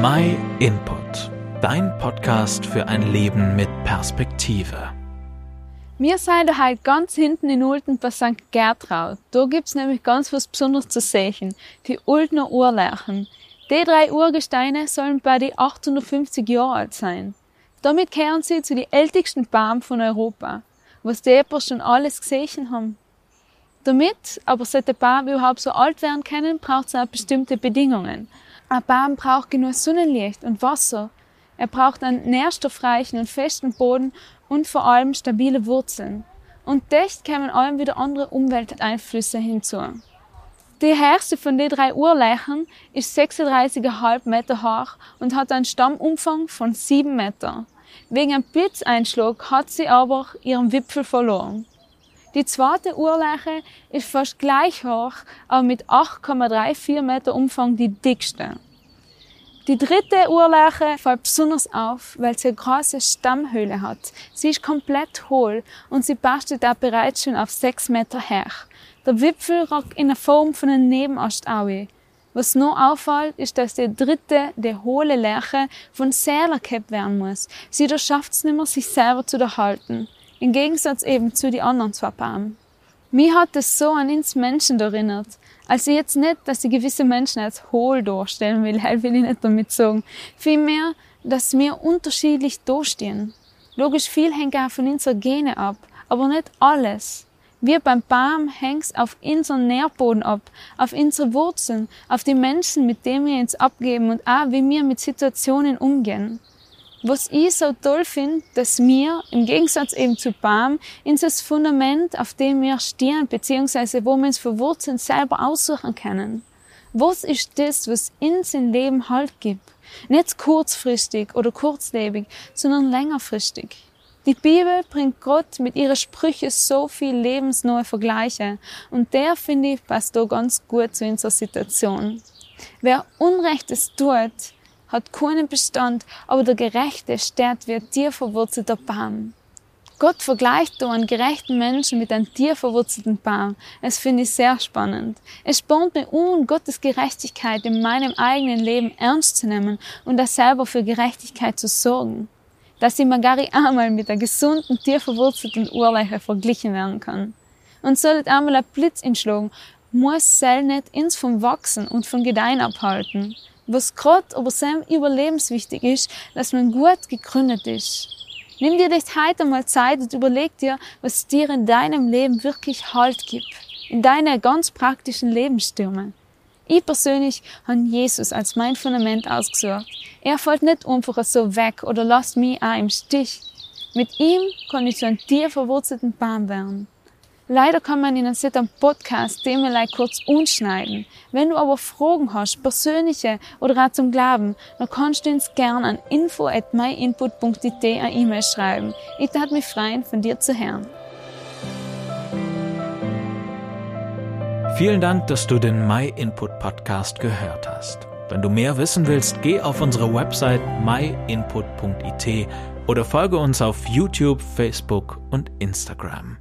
My Input, dein Podcast für ein Leben mit Perspektive. Wir sind heute ganz hinten in Ulten bei St. Gertraud. Da gibt's nämlich ganz was Besonderes zu sehen. Die Ultner Urlärchen. Die drei Urgesteine sollen bei die 850 Jahre alt sein. Damit kehren sie zu den ältesten Bäumen von Europa, was die schon alles gesehen haben. Damit aber sollte der Baum überhaupt so alt werden können, braucht es auch bestimmte Bedingungen. Ein Baum braucht genug Sonnenlicht und Wasser. Er braucht einen nährstoffreichen und festen Boden und vor allem stabile Wurzeln. Und dicht kämen allem wieder andere Umwelteinflüsse hinzu. Die erste von den drei Urlechern ist 36,5 Meter hoch und hat einen Stammumfang von 7 Meter. Wegen einem Blitzeinschlag hat sie aber ihren Wipfel verloren. Die zweite Urleiche ist fast gleich hoch, aber mit 8,34 Meter Umfang die dickste. Die dritte Urleiche fällt besonders auf, weil sie eine große Stammhöhle hat. Sie ist komplett hohl und sie bastet da bereits schon auf 6 Meter her. Der Wipfel ragt in der Form von einem Nebenast auf. Was noch auffällt, ist, dass die dritte, die hohle Lerche, von Säler gehabt werden muss. Sie schafft es nicht mehr, sich selber zu erhalten. Im Gegensatz eben zu den anderen zwei Paaren. Mir hat es so an uns Menschen erinnert. Also jetzt nicht, dass ich gewisse Menschen als hohl darstellen will, halt will ich nicht damit sagen. Vielmehr, dass wir unterschiedlich dastehen. Logisch viel hängt auch von unseren Gene ab, aber nicht alles. Wir beim Baum hängt auf unseren Nährboden ab, auf unsere Wurzeln, auf die Menschen, mit denen wir uns abgeben und auch wie wir mit Situationen umgehen. Was ich so toll finde, dass wir im Gegensatz eben zu Baum das Fundament, auf dem wir stehen, beziehungsweise wo wir uns für Wurzeln selber aussuchen können. Was ist das, was uns im Leben Halt gibt? Nicht kurzfristig oder kurzlebig, sondern längerfristig. Die Bibel bringt Gott mit ihren Sprüchen so viel lebensneue Vergleiche und der, finde ich, passt da ganz gut zu unserer Situation. Wer Unrechtes tut, hat keinen Bestand, aber der Gerechte steht wie ein tierverwurzelter Baum. Gott vergleicht da einen gerechten Menschen mit einem tierverwurzelten Baum. Das finde ich sehr spannend. Es spornt mir an, Gottes Gerechtigkeit in meinem eigenen Leben ernst zu nehmen und das selber für Gerechtigkeit zu sorgen. Dass mir gar einmal mit einer gesunden, tierverwurzelten Urleiche verglichen werden kann. Und soll einmal ein Blitz entschlagen, muss Sell nicht ins vom Wachsen und vom Gedeihen abhalten was gerade aber sehr überlebenswichtig ist, dass man gut gegründet ist. Nimm dir das heute mal Zeit und überleg dir, was dir in deinem Leben wirklich Halt gibt. In deiner ganz praktischen Lebensstürme. Ich persönlich habe Jesus als mein Fundament ausgesucht. Er fällt nicht einfach so weg oder lasst mich auch im Stich. Mit ihm kann ich zu einem tief verwurzelten Baum werden. Leider kann man in einem Podcast Themen kurz unschneiden. Wenn du aber Fragen hast, persönliche oder auch zum Glauben, dann kannst du uns gerne an info at myinput.it eine E-Mail schreiben. Ich würde mich freuen, von dir zu hören. Vielen Dank, dass du den MyInput Podcast gehört hast. Wenn du mehr wissen willst, geh auf unsere Website myinput.it oder folge uns auf YouTube, Facebook und Instagram.